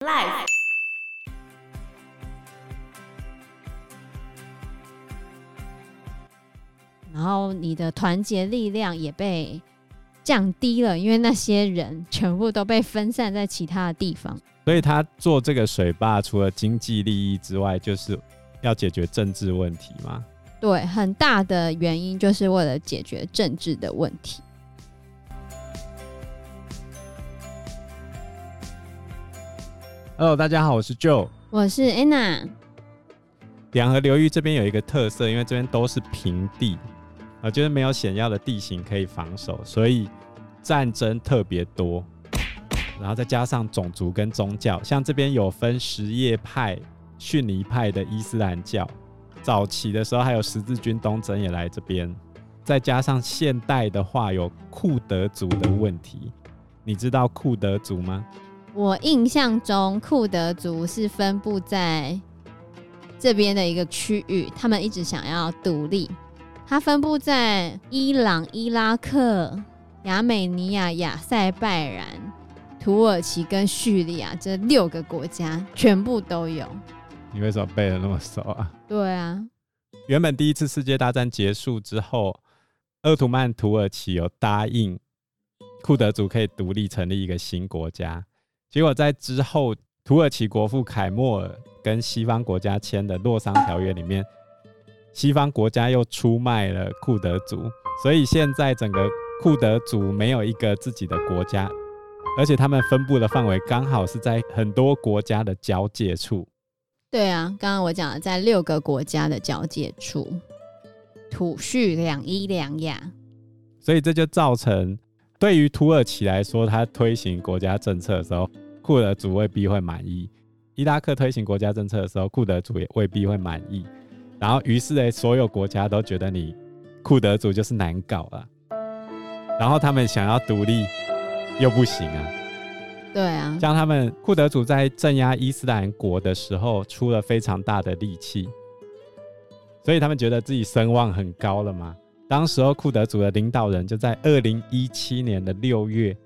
Life。然后你的团结力量也被降低了，因为那些人全部都被分散在其他的地方。所以他做这个水坝，除了经济利益之外，就是要解决政治问题嘛。对，很大的原因就是为了解决政治的问题。Hello，大家好，我是 Joe，我是 Anna。两河流域这边有一个特色，因为这边都是平地，啊，就是没有险要的地形可以防守，所以战争特别多。然后再加上种族跟宗教，像这边有分什叶派、逊尼派的伊斯兰教。早期的时候还有十字军东征也来这边，再加上现代的话有库德族的问题，你知道库德族吗？我印象中库德族是分布在这边的一个区域，他们一直想要独立。它分布在伊朗、伊拉克、亚美尼亚、亚塞拜然、土耳其跟叙利亚这六个国家全部都有。你为什么背的那么熟啊？对啊，原本第一次世界大战结束之后，鄂图曼土耳其有答应库德族可以独立成立一个新国家，结果在之后土耳其国父凯末尔跟西方国家签的洛桑条约里面，西方国家又出卖了库德族，所以现在整个库德族没有一个自己的国家，而且他们分布的范围刚好是在很多国家的交界处。对啊，刚刚我讲了，在六个国家的交界处，土叙两伊两亚，所以这就造成对于土耳其来说，他推行国家政策的时候，库德族未必会满意；伊拉克推行国家政策的时候，库德族也未必会满意。然后，于是呢，所有国家都觉得你库德族就是难搞了，然后他们想要独立又不行啊。对啊，像他们库德族在镇压伊斯兰国的时候出了非常大的力气，所以他们觉得自己声望很高了嘛。当时候库德族的领导人就在二零一七年的六月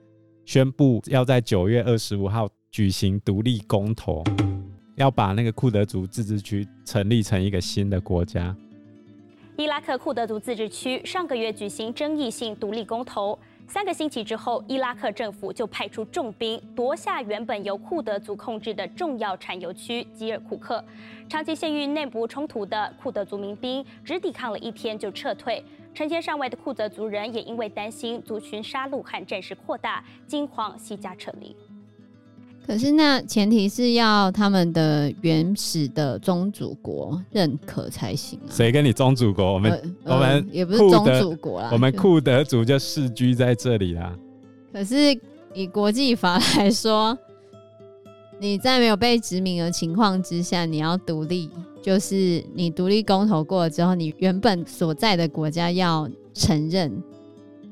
宣布，要在九月二十五号举行独立公投，要把那个库德族自治区成立成一个新的国家。伊拉克库德族自治区上个月举行争议性独立公投。三个星期之后，伊拉克政府就派出重兵夺下原本由库德族控制的重要产油区吉尔库克。长期陷于内部冲突的库德族民兵只抵抗了一天就撤退，成千上万的库德族人也因为担心族群杀戮和战事扩大，惊慌西家撤离。可是，那前提是要他们的原始的宗主国认可才行啊。谁跟你宗主国？我们、呃、我们、呃、也不是宗主国啦。我们库德族就世居在这里啦。可是以国际法来说，你在没有被殖民的情况之下，你要独立，就是你独立公投过了之后，你原本所在的国家要承认。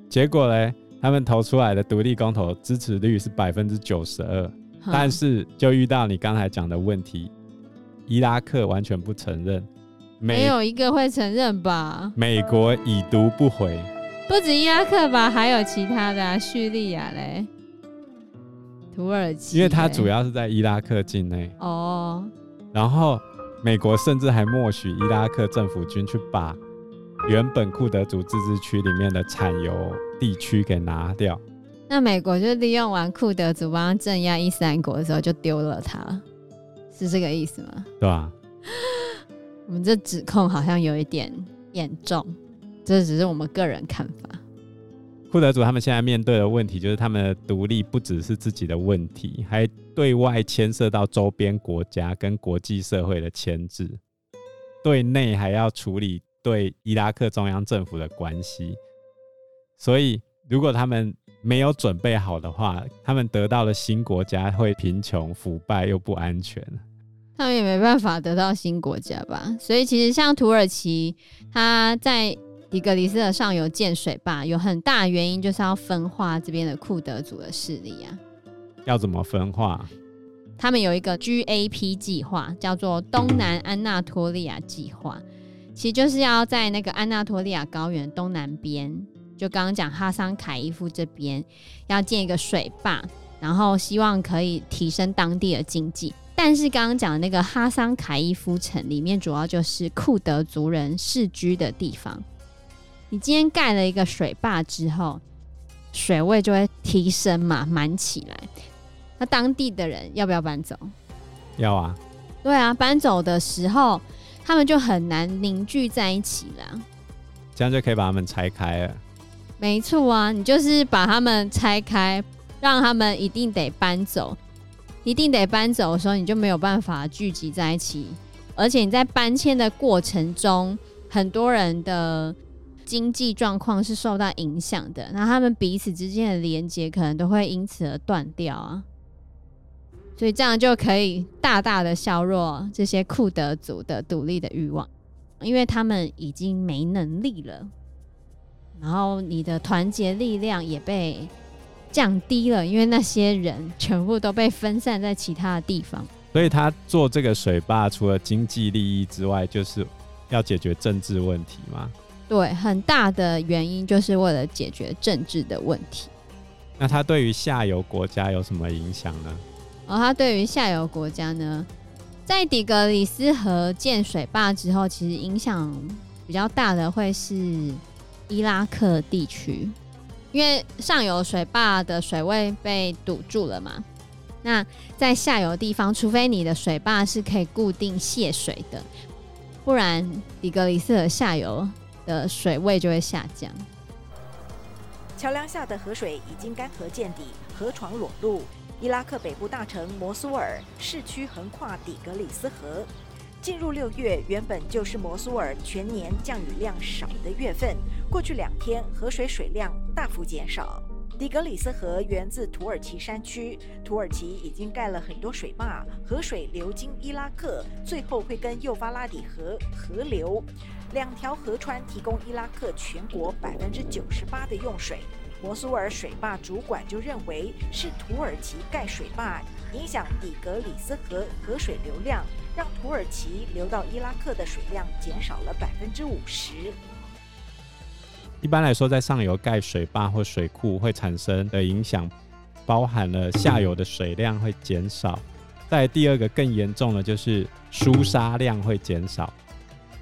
结果嘞，他们投出来的独立公投支持率是百分之九十二。但是就遇到你刚才讲的问题，伊拉克完全不承认，没有一个会承认吧？美国已读不回，不止伊拉克吧，还有其他的啊，叙利亚嘞，土耳其，因为它主要是在伊拉克境内哦。然后美国甚至还默许伊拉克政府军去把原本库德族自治区里面的产油地区给拿掉。那美国就利用完库德族帮镇压伊斯兰国的时候，就丢了他，是这个意思吗？对吧？我们这指控好像有一点严重，这只是我们个人看法。库德族他们现在面对的问题，就是他们的独立不只是自己的问题，还对外牵涉到周边国家跟国际社会的牵制，对内还要处理对伊拉克中央政府的关系，所以如果他们没有准备好的话，他们得到的新国家会贫穷、腐败又不安全。他们也没办法得到新国家吧？所以其实像土耳其，他在底格里斯的上游建水坝，有很大的原因就是要分化这边的库德族的势力啊。要怎么分化？他们有一个 GAP 计划，叫做东南安纳托利亚计划，其实就是要在那个安纳托利亚高原东南边。就刚刚讲哈桑凯伊夫这边要建一个水坝，然后希望可以提升当地的经济。但是刚刚讲的那个哈桑凯伊夫城里面，主要就是库德族人世居的地方。你今天盖了一个水坝之后，水位就会提升嘛，满起来。那当地的人要不要搬走？要啊。对啊，搬走的时候，他们就很难凝聚在一起了。这样就可以把他们拆开了。没错啊，你就是把他们拆开，让他们一定得搬走，一定得搬走的时候，你就没有办法聚集在一起。而且你在搬迁的过程中，很多人的经济状况是受到影响的，那他们彼此之间的连接可能都会因此而断掉啊。所以这样就可以大大的削弱这些库德族的独立的欲望，因为他们已经没能力了。然后你的团结力量也被降低了，因为那些人全部都被分散在其他的地方。所以他做这个水坝，除了经济利益之外，就是要解决政治问题吗？对，很大的原因就是为了解决政治的问题。那它对于下游国家有什么影响呢？而、哦、它对于下游国家呢，在底格里斯河建水坝之后，其实影响比较大的会是。伊拉克地区，因为上游水坝的水位被堵住了嘛，那在下游地方，除非你的水坝是可以固定泄水的，不然底格里斯河下游的水位就会下降。桥梁下的河水已经干涸见底，河床裸露。伊拉克北部大城摩苏尔市区横跨底格里斯河。进入六月，原本就是摩苏尔全年降雨量少的月份。过去两天，河水水量大幅减少。底格里斯河源自土耳其山区，土耳其已经盖了很多水坝，河水流经伊拉克，最后会跟幼发拉底河合流。两条河川提供伊拉克全国百分之九十八的用水。摩苏尔水坝主管就认为是土耳其盖水坝，影响底格里斯河河水流量。让土耳其流到伊拉克的水量减少了百分之五十。一般来说，在上游盖水坝或水库会产生的影响，包含了下游的水量会减少。再第二个更严重的就是疏沙量会减少。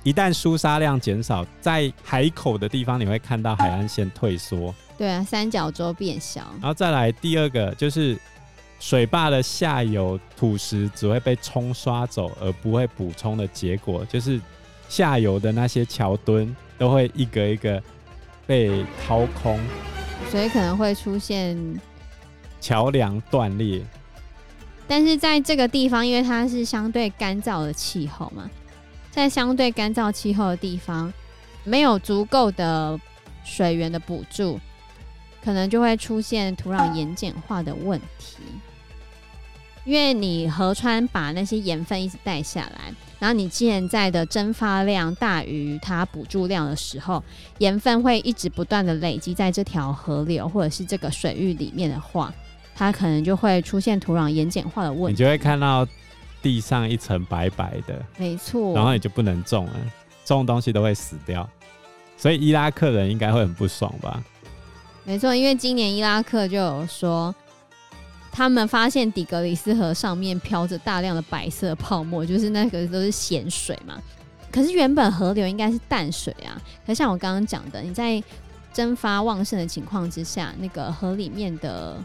一旦疏沙量减少，在海口的地方你会看到海岸线退缩。对啊，三角洲变小。然后再来第二个就是。水坝的下游土石只会被冲刷走，而不会补充的结果，就是下游的那些桥墩都会一个一个被掏空，所以可能会出现桥梁断裂。但是在这个地方，因为它是相对干燥的气候嘛，在相对干燥气候的地方，没有足够的水源的补助，可能就会出现土壤盐碱化的问题。因为你河川把那些盐分一直带下来，然后你现在的蒸发量大于它补助量的时候，盐分会一直不断的累积在这条河流或者是这个水域里面的话，它可能就会出现土壤盐碱化的问题。你就会看到地上一层白白的，没错，然后你就不能种了，种东西都会死掉，所以伊拉克人应该会很不爽吧？没错，因为今年伊拉克就有说。他们发现底格里斯河上面飘着大量的白色泡沫，就是那个都是咸水嘛。可是原本河流应该是淡水啊。可像我刚刚讲的，你在蒸发旺盛的情况之下，那个河里面的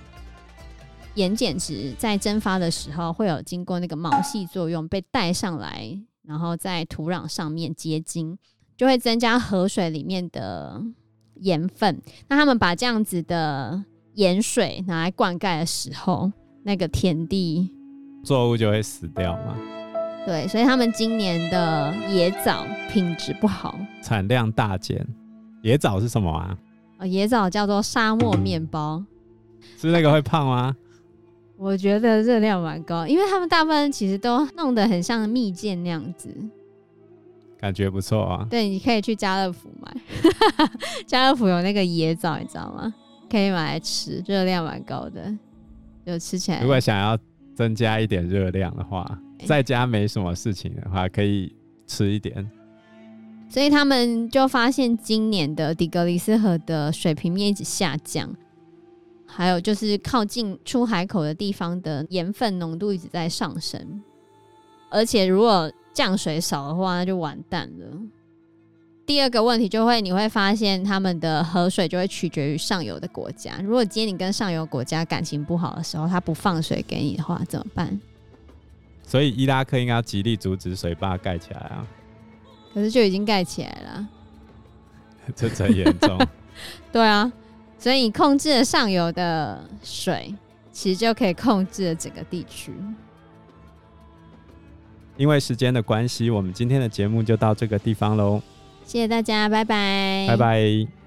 盐碱值在蒸发的时候会有经过那个毛细作用被带上来，然后在土壤上面结晶，就会增加河水里面的盐分。那他们把这样子的。盐水拿来灌溉的时候，那个田地作物就会死掉吗。对，所以他们今年的野枣品质不好，产量大减。野枣是什么啊？哦，野枣叫做沙漠面包，是那个会胖吗？我觉得热量蛮高，因为他们大部分其实都弄得很像蜜饯那样子，感觉不错啊。对，你可以去家乐福买，家乐福有那个野枣，你知道吗？可以买来吃，热量蛮高的，就吃起来。如果想要增加一点热量的话，在家没什么事情的话，可以吃一点。所以他们就发现，今年的底格里斯河的水平面一直下降，还有就是靠近出海口的地方的盐分浓度一直在上升，而且如果降水少的话，那就完蛋了。第二个问题就会，你会发现他们的河水就会取决于上游的国家。如果今天你跟上游国家感情不好的时候，他不放水给你的话，怎么办？所以伊拉克应该要极力阻止水坝盖起来啊！可是就已经盖起来了，这真严重。对啊，所以你控制了上游的水，其实就可以控制了整个地区。因为时间的关系，我们今天的节目就到这个地方喽。谢谢大家，拜拜，拜拜。